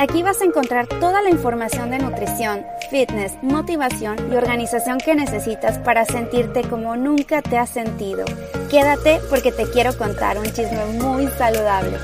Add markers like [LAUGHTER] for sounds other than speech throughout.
Aquí vas a encontrar toda la información de nutrición, fitness, motivación y organización que necesitas para sentirte como nunca te has sentido. Quédate porque te quiero contar un chisme muy saludable.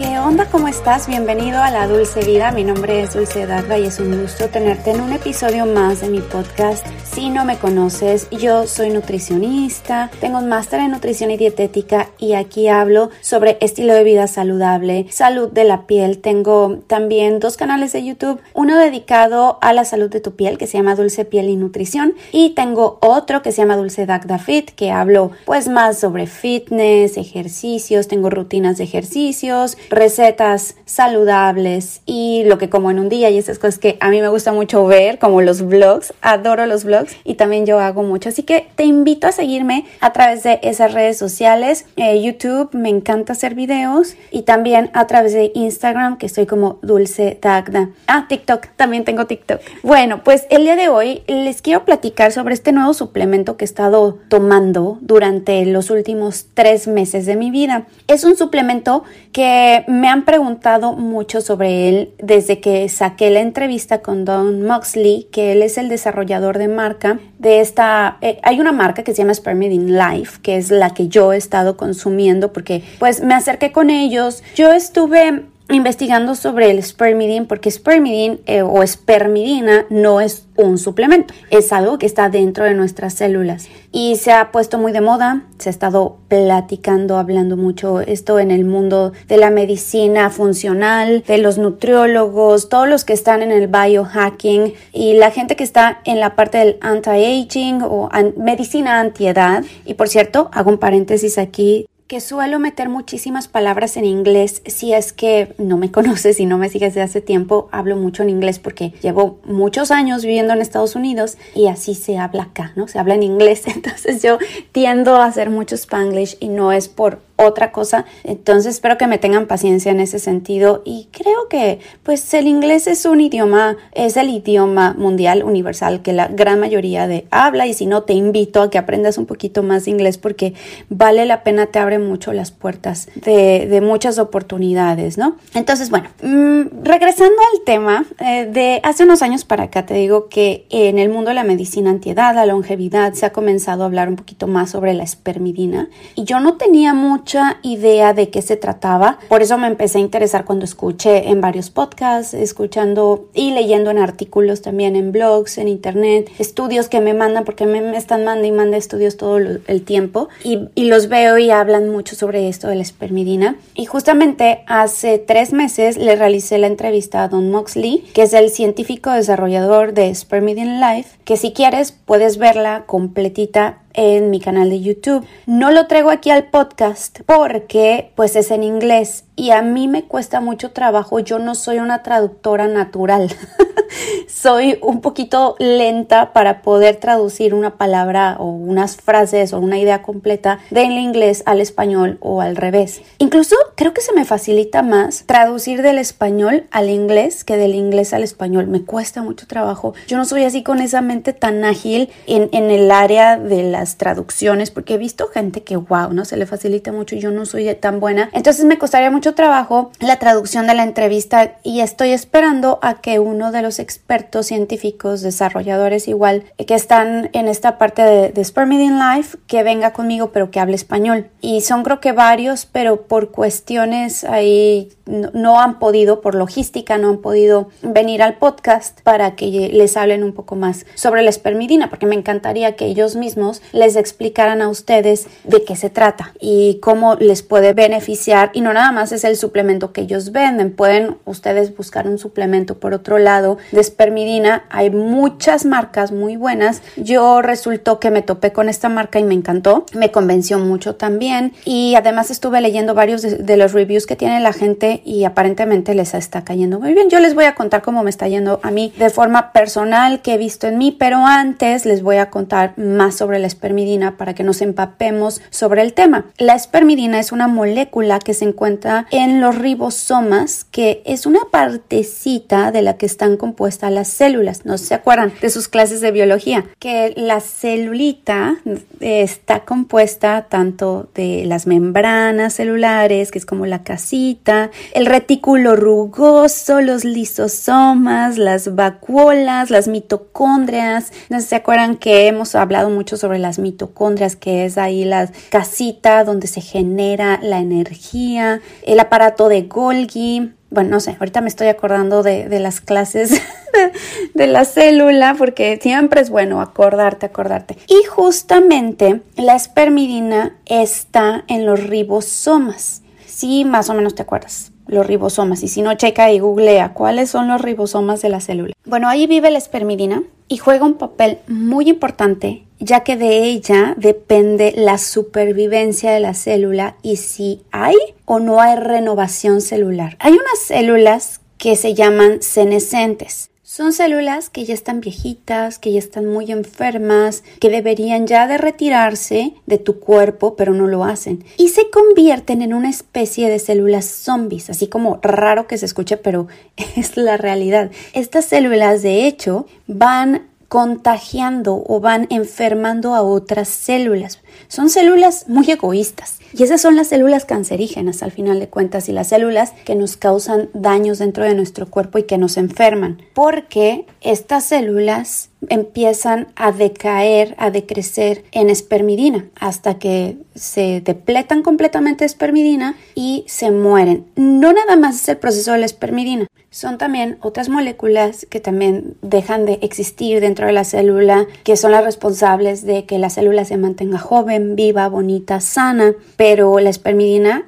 ¿Qué onda? ¿Cómo estás? Bienvenido a La Dulce Vida. Mi nombre es Dulce Dagda y es un gusto tenerte en un episodio más de mi podcast. Si no me conoces, yo soy nutricionista, tengo un máster en nutrición y dietética y aquí hablo sobre estilo de vida saludable, salud de la piel. Tengo también dos canales de YouTube, uno dedicado a la salud de tu piel que se llama Dulce Piel y Nutrición. Y tengo otro que se llama Dulce Dagda Fit que hablo pues más sobre fitness, ejercicios, tengo rutinas de ejercicios, recetas saludables y lo que como en un día. Y esas cosas que a mí me gusta mucho ver, como los vlogs, adoro los vlogs y también yo hago mucho. Así que te invito a seguirme a través de esas redes sociales, eh, YouTube, me encanta hacer videos. Y también a través de Instagram que estoy como Dulce Dagda. Ah, TikTok, también tengo TikTok. Bueno, pues el día de hoy les quiero platicar sobre este nuevo suplemento que he estado tomando durante los últimos tres meses de mi vida. Es un suplemento que me han preguntado mucho sobre él desde que saqué la entrevista con Don Moxley, que él es el desarrollador de marca de esta. Eh, hay una marca que se llama Spermidine Life, que es la que yo he estado consumiendo porque, pues, me acerqué con ellos. Yo estuve investigando sobre el spermidine porque spermidine eh, o espermidina no es un suplemento, es algo que está dentro de nuestras células y se ha puesto muy de moda, se ha estado platicando, hablando mucho esto en el mundo de la medicina funcional, de los nutriólogos, todos los que están en el biohacking y la gente que está en la parte del anti-aging o medicina antiedad. Y por cierto, hago un paréntesis aquí, que suelo meter muchísimas palabras en inglés. Si es que no me [LAUGHS] conoces y no me sigues de hace tiempo, hablo mucho en inglés porque llevo muchos años viviendo en Estados Unidos y así se habla acá, ¿no? Se habla en inglés. [LAUGHS] Entonces yo tiendo a hacer mucho spanglish y no es por otra cosa. Entonces espero que me tengan paciencia en ese sentido y creo que pues el inglés es un idioma, es el idioma mundial universal que la gran mayoría de habla y si no te invito a que aprendas un poquito más de inglés porque vale la pena, te abre mucho las puertas de, de muchas oportunidades, ¿no? Entonces, bueno, mm, regresando al tema, eh, de hace unos años para acá te digo que en el mundo de la medicina antiedad, la longevidad, se ha comenzado a hablar un poquito más sobre la espermidina y yo no tenía mucho idea de qué se trataba. Por eso me empecé a interesar cuando escuché en varios podcasts, escuchando y leyendo en artículos también en blogs, en internet, estudios que me mandan porque me, están mandando y mandando estudios todo el tiempo y, y los veo y hablan mucho sobre esto de la espermidina. Y justamente hace tres meses le realicé la entrevista a Don Moxley, que es el científico desarrollador de Spermidine Life, que si quieres puedes verla completita en mi canal de YouTube. No lo traigo aquí al podcast porque pues es en inglés y a mí me cuesta mucho trabajo. Yo no soy una traductora natural. [LAUGHS] soy un poquito lenta para poder traducir una palabra o unas frases o una idea completa del inglés al español o al revés. Incluso creo que se me facilita más traducir del español al inglés que del inglés al español. Me cuesta mucho trabajo. Yo no soy así con esa mente tan ágil en, en el área de las traducciones porque he visto gente que wow, no se le facilita mucho yo no soy tan buena. Entonces me costaría mucho trabajo la traducción de la entrevista y estoy esperando a que uno de los expertos científicos, desarrolladores igual, que están en esta parte de, de Life, que venga conmigo pero que hable español. Y son creo que varios, pero por cuestiones ahí no, han podido, por logística, no han podido venir al podcast para que les hablen un poco más sobre la espermidina, porque me encantaría que ellos mismos les explicaran a ustedes de qué se trata y cómo les puede beneficiar. Y no nada más es el suplemento que ellos venden, pueden ustedes buscar un suplemento por otro lado de espermidina. Hay muchas marcas muy buenas. Yo resultó que me topé con esta marca y me encantó, me convenció mucho también. Y además estuve leyendo varios de, de los reviews que tiene la gente y aparentemente les está cayendo muy bien. Yo les voy a contar cómo me está yendo a mí de forma personal que he visto en mí, pero antes les voy a contar más sobre la espermidina para que nos empapemos sobre el tema. La espermidina es una molécula que se encuentra en los ribosomas, que es una partecita de la que están compuestas las células. No se acuerdan de sus clases de biología, que la celulita está compuesta tanto de las membranas celulares, que es como la casita, el retículo rugoso, los lisosomas, las vacuolas, las mitocondrias. No se acuerdan que hemos hablado mucho sobre las mitocondrias, que es ahí la casita donde se genera la energía, el aparato de Golgi, bueno, no sé, ahorita me estoy acordando de, las clases [LAUGHS] de, de, la célula porque siempre es bueno acordarte, acordarte. Y justamente la espermidina está en los ribosomas. Sí, más o menos te acuerdas los ribosomas. Y si no, checa y googlea cuáles son los ribosomas de la célula. Bueno, ahí vive la espermidina y juega un papel muy importante ya que de ella depende la supervivencia de la célula y si hay o no hay renovación celular. Hay unas células que se llaman senescentes. Son células que ya están viejitas, que ya están muy enfermas, que deberían ya de retirarse de tu cuerpo, pero no lo hacen. Y se convierten en una especie de células zombies, así como raro que se escuche, pero [LAUGHS] es la realidad. Estas células, de hecho, van contagiando o van enfermando a otras células. Son células muy egoístas y esas son las células cancerígenas al final de cuentas y las células que nos causan daños dentro de nuestro cuerpo y que nos enferman porque estas células empiezan a decaer, a decrecer en espermidina hasta que se depletan completamente de espermidina y se mueren. No nada más es el proceso de la espermidina, son también otras moléculas que también dejan de existir dentro de la célula, que son las responsables de que la célula se mantenga joven, viva, bonita, sana, pero la espermidina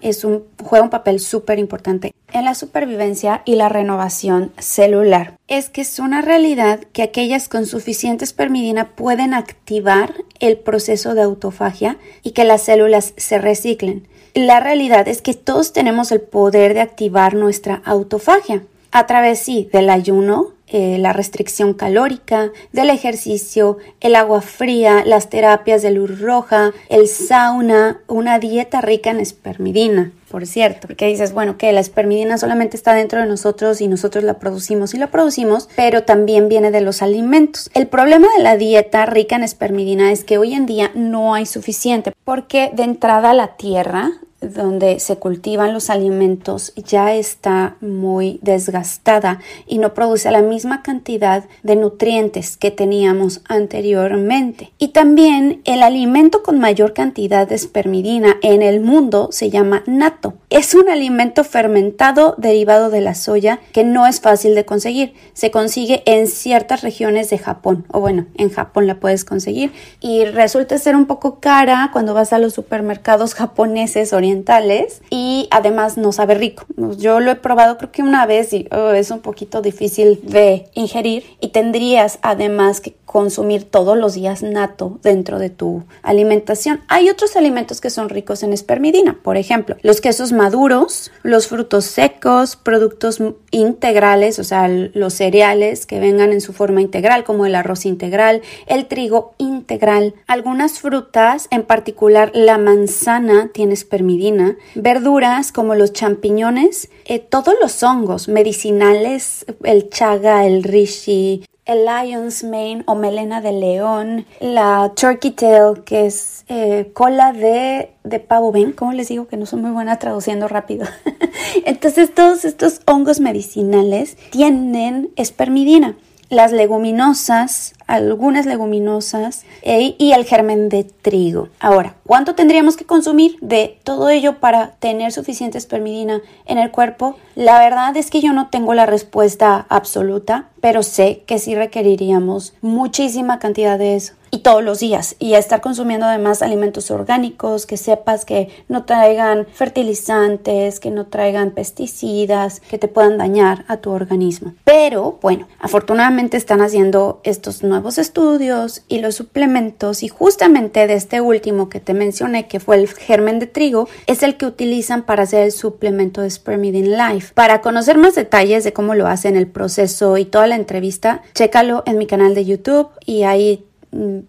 juega un papel súper importante en la supervivencia y la renovación celular. Es que es una realidad que aquellas con suficiente espermidina pueden activar el proceso de autofagia y que las células se reciclen. La realidad es que todos tenemos el poder de activar nuestra autofagia a través sí del ayuno, eh, la restricción calórica, del ejercicio, el agua fría, las terapias de luz roja, el sauna, una dieta rica en espermidina, por cierto, porque dices, bueno, que la espermidina solamente está dentro de nosotros y nosotros la producimos y la producimos, pero también viene de los alimentos. El problema de la dieta rica en espermidina es que hoy en día no hay suficiente, porque de entrada la tierra donde se cultivan los alimentos ya está muy desgastada y no produce la misma cantidad de nutrientes que teníamos anteriormente. Y también el alimento con mayor cantidad de espermidina en el mundo se llama nato. Es un alimento fermentado derivado de la soya que no es fácil de conseguir. Se consigue en ciertas regiones de Japón o bueno, en Japón la puedes conseguir y resulta ser un poco cara cuando vas a los supermercados japoneses orientales y además no sabe rico. Yo lo he probado creo que una vez y oh, es un poquito difícil de ingerir y tendrías además que consumir todos los días nato dentro de tu alimentación. Hay otros alimentos que son ricos en espermidina, por ejemplo, los quesos maduros, los frutos secos, productos integrales, o sea, los cereales que vengan en su forma integral, como el arroz integral, el trigo integral, algunas frutas, en particular la manzana tiene espermidina, verduras como los champiñones, eh, todos los hongos medicinales, el chaga, el rishi, el lion's mane o melena de león, la turkey tail, que es eh, cola de, de pavo, ven, como les digo que no soy muy buena traduciendo rápido. [LAUGHS] Entonces todos estos hongos medicinales tienen espermidina. Las leguminosas, algunas leguminosas y el germen de trigo. Ahora, ¿cuánto tendríamos que consumir de todo ello para tener suficiente espermidina en el cuerpo? La verdad es que yo no tengo la respuesta absoluta, pero sé que sí requeriríamos muchísima cantidad de eso y todos los días y a estar consumiendo además alimentos orgánicos que sepas que no traigan fertilizantes, que no traigan pesticidas, que te puedan dañar a tu organismo. Pero bueno, afortunadamente están haciendo estos nuevos estudios y los suplementos y justamente de este último que te mencioné que fue el germen de trigo es el que utilizan para hacer el suplemento de Spermidin Life. Para conocer más detalles de cómo lo hacen el proceso y toda la entrevista, chécalo en mi canal de YouTube y ahí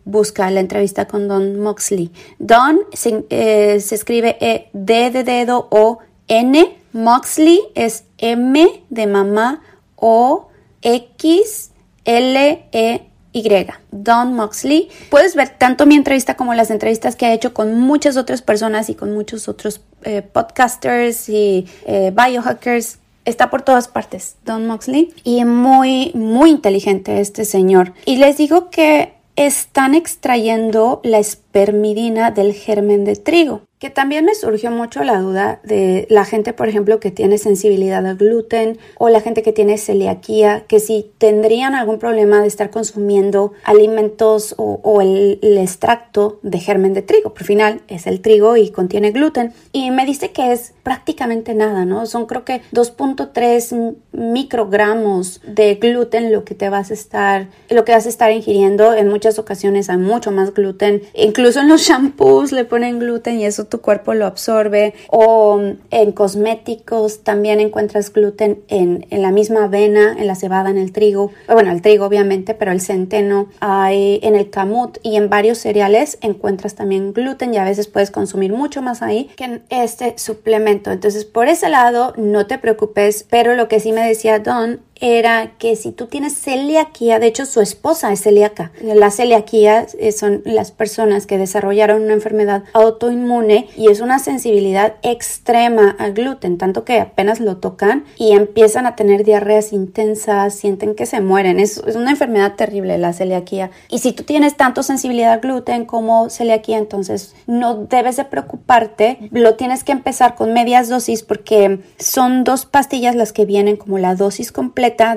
busca la entrevista con Don Moxley. Don se, eh, escribe e, D de dedo o N Moxley es M de mamá O X L E y, Don Moxley. Puedes ver tanto mi entrevista como las entrevistas que ha hecho con muchas otras personas y con muchos otros eh, podcasters y eh, biohackers. Está por todas partes, Don Moxley. Y muy, muy inteligente este señor. Y les digo que están extrayendo la espermidina del germen de trigo que también me surgió mucho la duda de la gente, por ejemplo, que tiene sensibilidad al gluten o la gente que tiene celiaquía, que si tendrían algún problema de estar consumiendo alimentos o, el, extracto de germen de trigo. Por final es el trigo y contiene gluten. Y me dice que es prácticamente nada, ¿no? Son creo que 2.3 microgramos de gluten lo que te vas a estar, lo que vas a estar ingiriendo. En muchas ocasiones hay mucho más gluten. Incluso en los shampoos le ponen gluten y eso tu cuerpo lo absorbe o en cosméticos también encuentras gluten en, la misma avena, en la cebada, en el trigo, bueno, el trigo obviamente, pero el centeno, hay en el camut y en varios cereales encuentras también gluten y a veces puedes consumir mucho más ahí que en este suplemento. Entonces, por ese lado, no te preocupes, pero lo que sí me decía Don era que si tú tienes celiaquía, de hecho su esposa es celíaca. La celiaquía eh, son las personas que desarrollaron una enfermedad autoinmune y es una sensibilidad extrema al gluten, tanto que apenas lo tocan y empiezan a tener diarreas intensas, sienten que se mueren. Es, es una enfermedad terrible la celiaquía. Y si tú tienes tanto sensibilidad al gluten como celiaquía, entonces no debes de preocuparte. Lo tienes que empezar con medias dosis porque son dos pastillas las que vienen como la dosis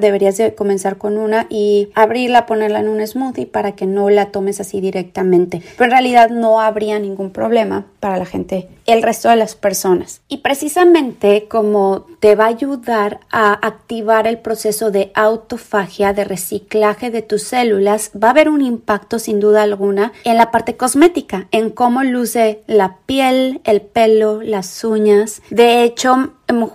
deberías de comenzar con una y abrirla, ponerla en un smoothie para que no la tomes así directamente. Pero en realidad no habría ningún problema para la gente, el resto de las personas. Y precisamente como te va a ayudar a activar el proceso de autofagia, de reciclaje de tus células, va a haber un impacto sin duda alguna en la parte cosmética, en cómo luce la piel, el pelo, las uñas. De hecho,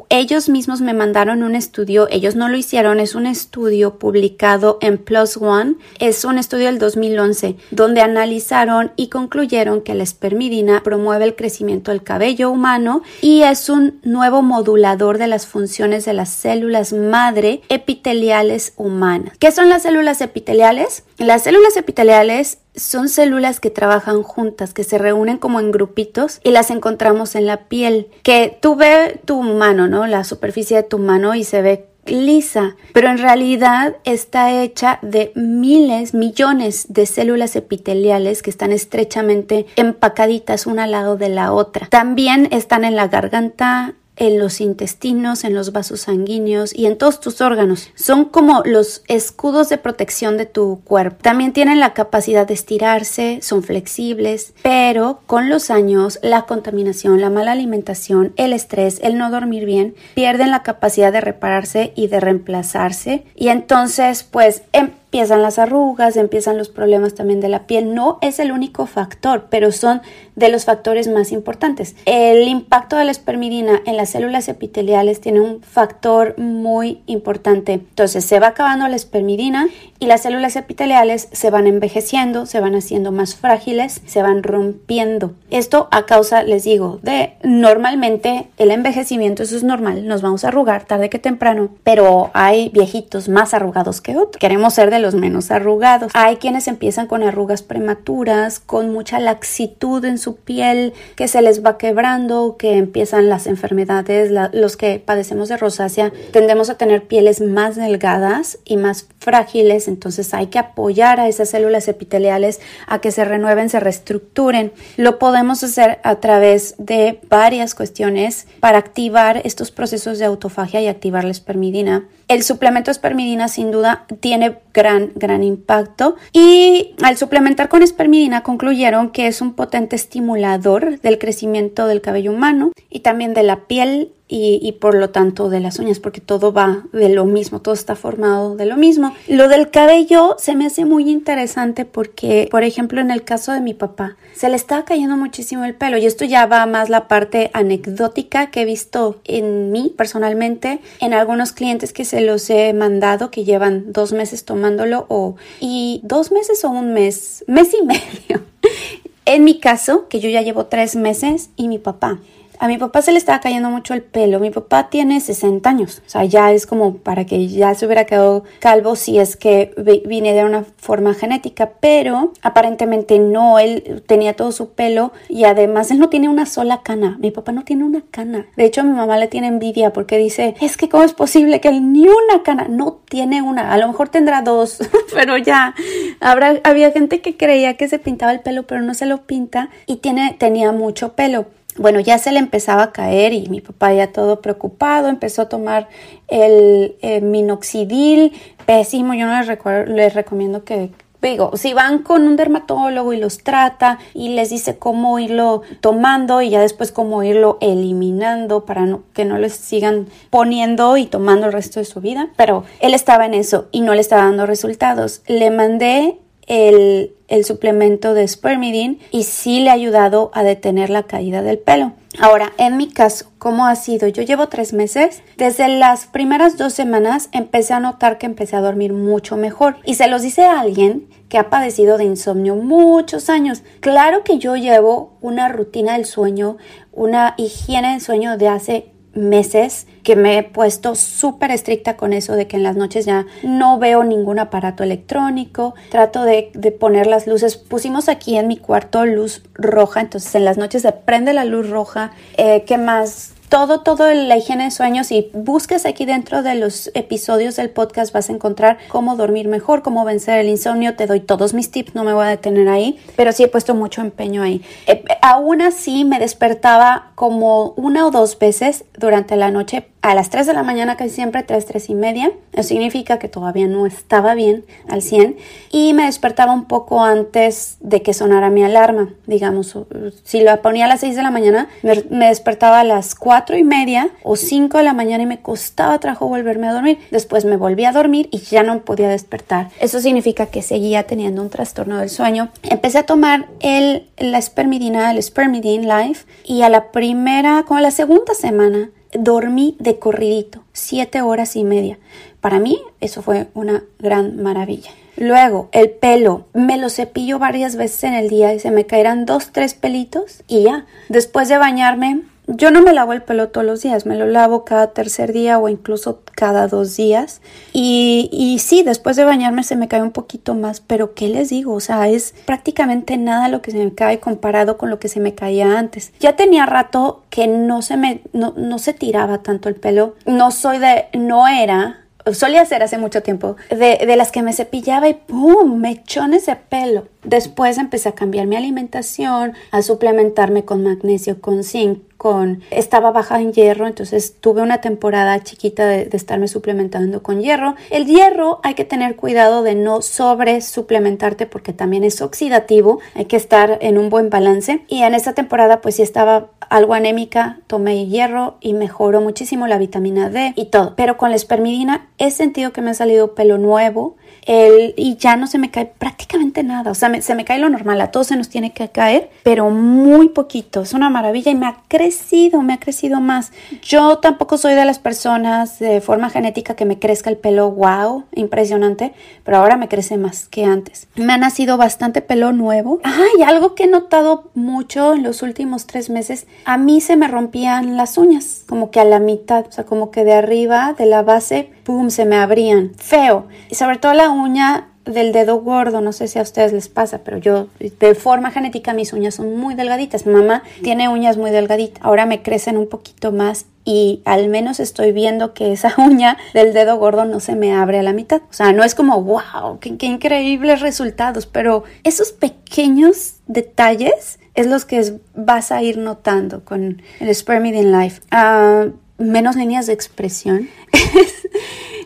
ellos mismos me mandaron un estudio, ellos no lo hicieron, es un estudio publicado en Plus One, es un estudio del 2011, donde analizaron y concluyeron que la espermidina promueve el crecimiento del cabello humano y es un nuevo modulador de las funciones de las células madre epiteliales humanas. ¿Qué son las células epiteliales? Las células epiteliales son células que trabajan juntas, que se reúnen como en grupitos y las encontramos en la piel, que tú ves tu mano, ¿no? La superficie de tu mano y se ve lisa, pero en realidad está hecha de miles, millones de células epiteliales que están estrechamente empacaditas una al lado de la otra. También están en la garganta, en los intestinos, en los vasos sanguíneos y en todos tus órganos. Son como los escudos de protección de tu cuerpo. También tienen la capacidad de estirarse, son flexibles, pero con los años la contaminación, la mala alimentación, el estrés, el no dormir bien, pierden la capacidad de repararse y de reemplazarse y entonces pues empiezan las arrugas, empiezan los problemas también de la piel. No es el único factor, pero son de los factores más importantes. El impacto de la espermidina en las células epiteliales tiene un factor muy importante. Entonces se va acabando la espermidina y las células epiteliales se van envejeciendo, se van haciendo más frágiles, se van rompiendo. Esto a causa, les digo, de normalmente el envejecimiento, eso es normal, nos vamos a arrugar tarde que temprano, pero hay viejitos más arrugados que otros. Queremos ser de los menos arrugados. Hay quienes empiezan con arrugas prematuras, con mucha laxitud en su piel, que se les va quebrando, que empiezan las enfermedades. los que padecemos de rosácea tendemos a tener pieles más delgadas y más frágiles, entonces hay que apoyar a esas células epiteliales a que se renueven, se reestructuren. Lo podemos hacer a través de varias cuestiones para activar estos procesos de autofagia y activar la espermidina. El suplemento espermidina sin duda tiene gran, gran impacto. Y al suplementar con espermidina concluyeron que es un potente estimulador del crecimiento del cabello humano y también de la piel y, por lo tanto de las uñas, porque todo va de lo mismo, todo está formado de lo mismo. Lo del cabello se me hace muy interesante porque, por ejemplo, en el caso de mi papá, se le estaba cayendo muchísimo el pelo y esto ya va más la parte anecdótica que he visto en mí personalmente, en algunos clientes que se los he mandado que llevan dos meses tomándolo o y dos meses o un mes, mes y medio. [LAUGHS] En mi caso, que yo ya llevo tres meses y mi papá a mi papá se le estaba cayendo mucho el pelo. Mi papá tiene 60 años, o sea, ya es como para que ya se hubiera quedado calvo si es que vine de una forma genética, pero aparentemente no, él tenía todo su pelo y además él no tiene una sola cana. Mi papá no tiene una cana. De hecho, mi mamá le tiene envidia porque dice, es que cómo es posible que él ni una cana, no tiene una, a lo mejor tendrá dos, [LAUGHS] pero ya, habrá, había gente que creía que se pintaba el pelo, pero no se lo pinta y tiene, tenía mucho pelo bueno, ya se le empezaba a caer y mi papá ya todo preocupado, empezó a tomar el minoxidil, pésimo, yo no les, les recomiendo que, digo, si van con un dermatólogo y los trata y les dice cómo irlo tomando y ya después cómo irlo eliminando para que no les sigan poniendo y tomando el resto de su vida. Pero él estaba en eso y no le estaba dando resultados. Le mandé el, suplemento de spermidine y sí le ha ayudado a detener la caída del pelo. Ahora, en mi caso, ¿cómo ha sido? Yo llevo tres meses. Desde las primeras dos semanas empecé a notar que empecé a dormir mucho mejor. Y se los dice a alguien que ha padecido de insomnio muchos años. Claro que yo llevo una rutina del sueño, una higiene del sueño de hace meses que me he puesto súper estricta con eso de que en las noches ya no veo ningún aparato electrónico, trato de, poner las luces, pusimos aquí en mi cuarto luz roja, entonces en las noches se prende la luz roja, eh, ¿qué más? Todo, todo la higiene de sueños y busques aquí dentro de los episodios del podcast vas a encontrar cómo dormir mejor, cómo vencer el insomnio. Te doy todos mis tips, no me voy a detener ahí, pero sí he puesto mucho empeño ahí. Eh, aún así me despertaba como una o dos veces durante la noche a las 3 de la mañana casi siempre, 3, 3 y media. Eso significa que todavía no estaba bien al 100 y me despertaba un poco antes de que sonara mi alarma. Digamos, si la ponía a las 6 de la mañana, me, despertaba a las 4 y media o 5 de la mañana y me costaba trabajo volverme a dormir. Después me volví a dormir y ya no podía despertar. Eso significa que seguía teniendo un trastorno del sueño. Empecé a tomar el, la espermidina, el Spermidine Life y a la primera, como a la segunda semana, dormí de corridito, siete horas y media. Para mí eso fue una gran maravilla. Luego, el pelo, me lo cepillo varias veces en el día y se me caerán dos, tres pelitos y ya. Después de bañarme, yo no me lavo el pelo todos los días, me lo lavo cada tercer día o incluso cada dos días. Y, y sí, después de bañarme se me cae un poquito más, pero ¿qué les digo? O sea, es prácticamente nada lo que se me cae comparado con lo que se me caía antes. Ya tenía rato que no se me, no, no se tiraba tanto el pelo. No soy de, no era solía ser hace mucho tiempo, de, de, las que me cepillaba y ¡pum! mechones de pelo. Después empecé a cambiar mi alimentación, a suplementarme con magnesio, con zinc, con... Estaba baja en hierro, entonces tuve una temporada chiquita de, estarme suplementando con hierro. El hierro hay que tener cuidado de no sobre suplementarte porque también es oxidativo, hay que estar en un buen balance. Y en esta temporada pues sí estaba algo anémica, tomé hierro y mejoró muchísimo la vitamina D y todo. Pero con la espermidina he sentido que me ha salido pelo nuevo, el, y ya no se me cae prácticamente nada. O sea, se me cae lo normal, a todos se nos tiene que caer, pero muy poquito. Es una maravilla y me ha crecido, me ha crecido más. Yo tampoco soy de las personas de forma genética que me crezca el pelo, wow, impresionante, pero ahora me crece más que antes. Me ha nacido bastante pelo nuevo. Ay, algo que he notado mucho en los últimos tres meses, a mí se me rompían las uñas, como que a la mitad, o sea, como que de arriba, de la base, pum, se me abrían. Feo. Y sobre todo la uña del dedo gordo, no sé si a ustedes les pasa, pero yo de forma genética mis uñas son muy delgaditas. Mamá tiene uñas muy delgaditas, ahora me crecen un poquito más y al menos estoy viendo que esa [LAUGHS] uña del dedo gordo no se me abre a la mitad. O sea, no es como, wow, qué, increíbles resultados, pero esos pequeños detalles es los que vas a ir notando con el Spermidine Life. Ah, menos líneas de expresión. [LAUGHS]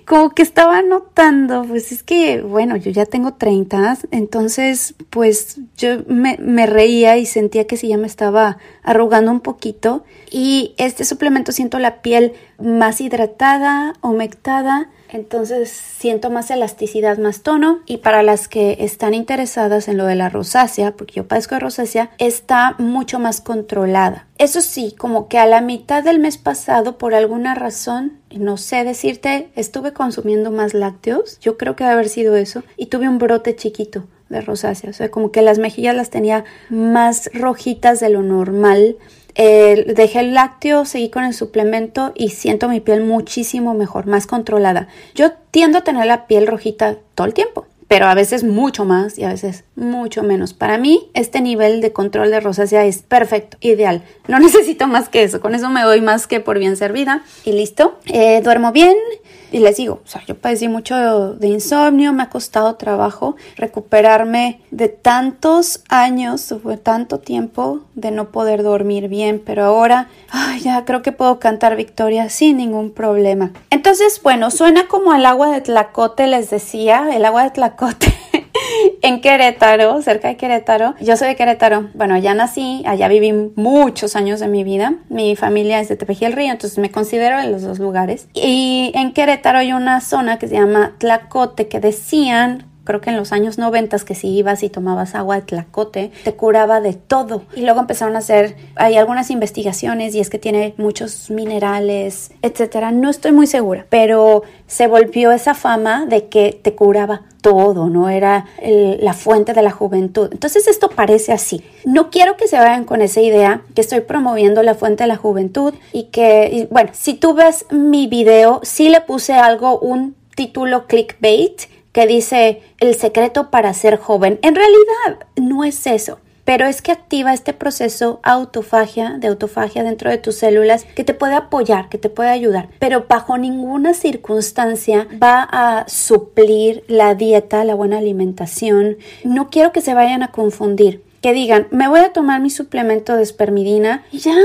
como que estaba notando, pues es que, bueno, yo ya tengo 30, entonces pues yo me, me, reía y sentía que sí ya me estaba arrugando un poquito. Y este suplemento siento la piel más hidratada, humectada, entonces siento más elasticidad, más tono. Y para las que están interesadas en lo de la rosácea, porque yo padezco de rosácea, está mucho más controlada. Eso sí, como que a la mitad del mes pasado, por alguna razón, no sé decirte, estuve consumiendo más lácteos, yo creo que debe haber sido eso, y tuve un brote chiquito de rosácea, o sea, como que las mejillas las tenía más rojitas de lo normal dejé el lácteo, seguí con el suplemento y siento mi piel muchísimo mejor, más controlada. Yo tiendo a tener la piel rojita todo el tiempo pero a veces mucho más y a veces mucho menos. Para mí, este nivel de control de rosácea es perfecto, ideal. No [LAUGHS] necesito más que eso. Con eso me doy más que por bien servida. Y listo. Eh, duermo bien, y les digo, o sea, yo padecí mucho de insomnio, me ha costado trabajo recuperarme de tantos años, fue tanto tiempo de no poder dormir bien, pero ahora ya creo que puedo cantar victoria sin ningún problema. Entonces, bueno, suena como el agua de Tlacote, les decía, el agua de Tlacote. [LAUGHS] [LAUGHS] en Querétaro, cerca de Querétaro. Yo soy de Querétaro. Bueno, allá nací, allá viví muchos años de mi vida. Mi familia es de Tepeji el Río, entonces me considero en los dos lugares. Y en Querétaro hay una zona que se llama Tlacote, que decían creo que en los años 90 que si ibas y tomabas agua de tlacote, te curaba de todo. Y luego empezaron a hacer, hay algunas investigaciones y es que tiene muchos minerales, etcétera. No estoy muy segura, pero se volvió esa fama de que te curaba todo, ¿no? Era la fuente de la juventud. Entonces esto parece así. No quiero que se vayan con esa idea que estoy promoviendo la fuente de la juventud y que, bueno, si tú ves mi video, sí le puse algo, un título clickbait que dice el secreto para ser joven. En realidad no es eso pero es que activa este proceso autofagia, de autofagia dentro de tus células que te puede apoyar, que te puede ayudar, pero bajo ninguna circunstancia va a suplir la dieta, la buena alimentación. No quiero que se vayan a confundir que digan, me voy a tomar mi suplemento de espermidina y ya,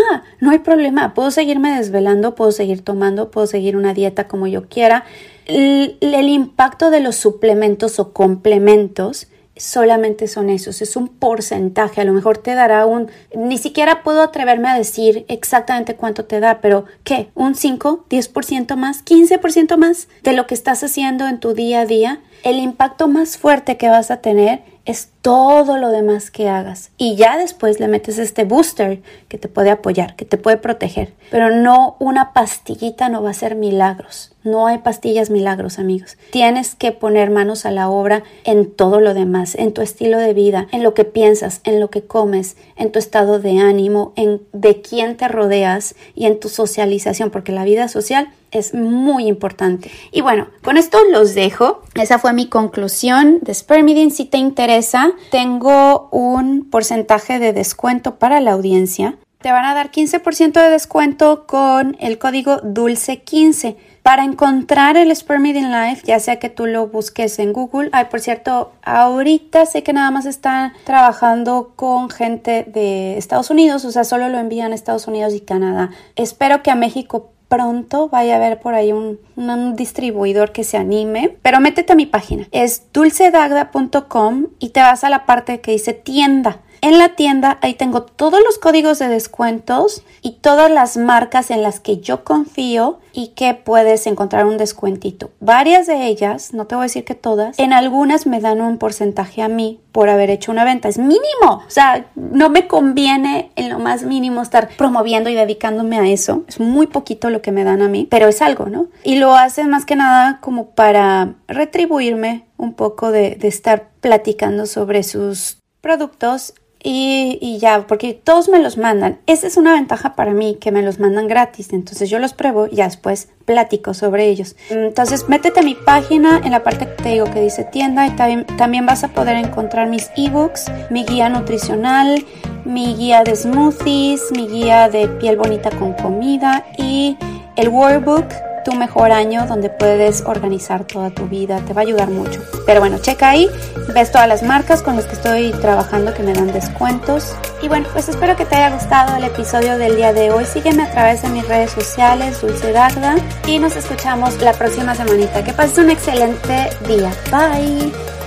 no hay problema, puedo seguirme desvelando, puedo seguir tomando, puedo seguir una dieta como yo quiera, el, impacto de los suplementos o complementos solamente son esos, es un porcentaje, a lo mejor te dará un, ni siquiera puedo atreverme a decir exactamente cuánto te da, pero ¿qué? ¿Un 5, 10% más, 15% más de lo que estás haciendo en tu día a día? El impacto más fuerte que vas a tener es todo lo demás que hagas. Y ya después le metes este booster que te puede apoyar, que te puede proteger. Pero no una pastillita no va a hacer milagros. No hay pastillas milagros, amigos. Tienes que poner manos a la obra en todo lo demás, en tu estilo de vida, en lo que piensas, en lo que comes, en tu estado de ánimo, en de quién te rodeas y en tu socialización, porque la vida social es muy importante. Y bueno, con esto los dejo. Esa fue mi conclusión de Spermidin. Si te interesa, tengo un porcentaje de descuento para la audiencia. Te van a dar 15% de descuento con el código DULCE15. Para encontrar el Spermidin Life, ya sea que tú lo busques en Google. Ay, por cierto, ahorita sé que nada más están trabajando con gente de Estados Unidos, o sea, solo lo envían a Estados Unidos y Canadá. Espero que a México pronto vaya a haber por ahí un, distribuidor que se anime, pero métete a mi página. Es dulcedagda.com y te vas a la parte que dice tienda. En la tienda ahí tengo todos los códigos de descuentos y todas las marcas en las que yo confío y que puedes encontrar un descuentito. Varias de ellas, no te voy a decir que todas, en algunas me dan un porcentaje a mí por haber hecho una venta. Es mínimo. O sea, no me conviene en lo más mínimo estar promoviendo y dedicándome a eso. Es muy poquito lo que me dan a mí, pero es algo, ¿no? Y lo hacen más que nada como para retribuirme un poco de, estar platicando sobre sus productos y, ya, porque todos me los mandan. Esa es una ventaja para mí, que me los mandan gratis. Entonces yo los pruebo y ya después platico sobre ellos. Entonces métete a mi página en la parte que te digo que dice tienda y también, también vas a poder encontrar mis ebooks, mi guía nutricional, mi guía de smoothies, mi guía de piel bonita con comida y el workbook tu mejor año donde puedes organizar toda tu vida. Te va a ayudar mucho. Pero bueno, checa ahí, ves todas las marcas con las que estoy trabajando que me dan descuentos. Y bueno, pues espero que te haya gustado el episodio del día de hoy. Sígueme a través de mis redes sociales, Dulce Dagda. Y nos escuchamos la próxima semanita. Que pases un excelente día. Bye.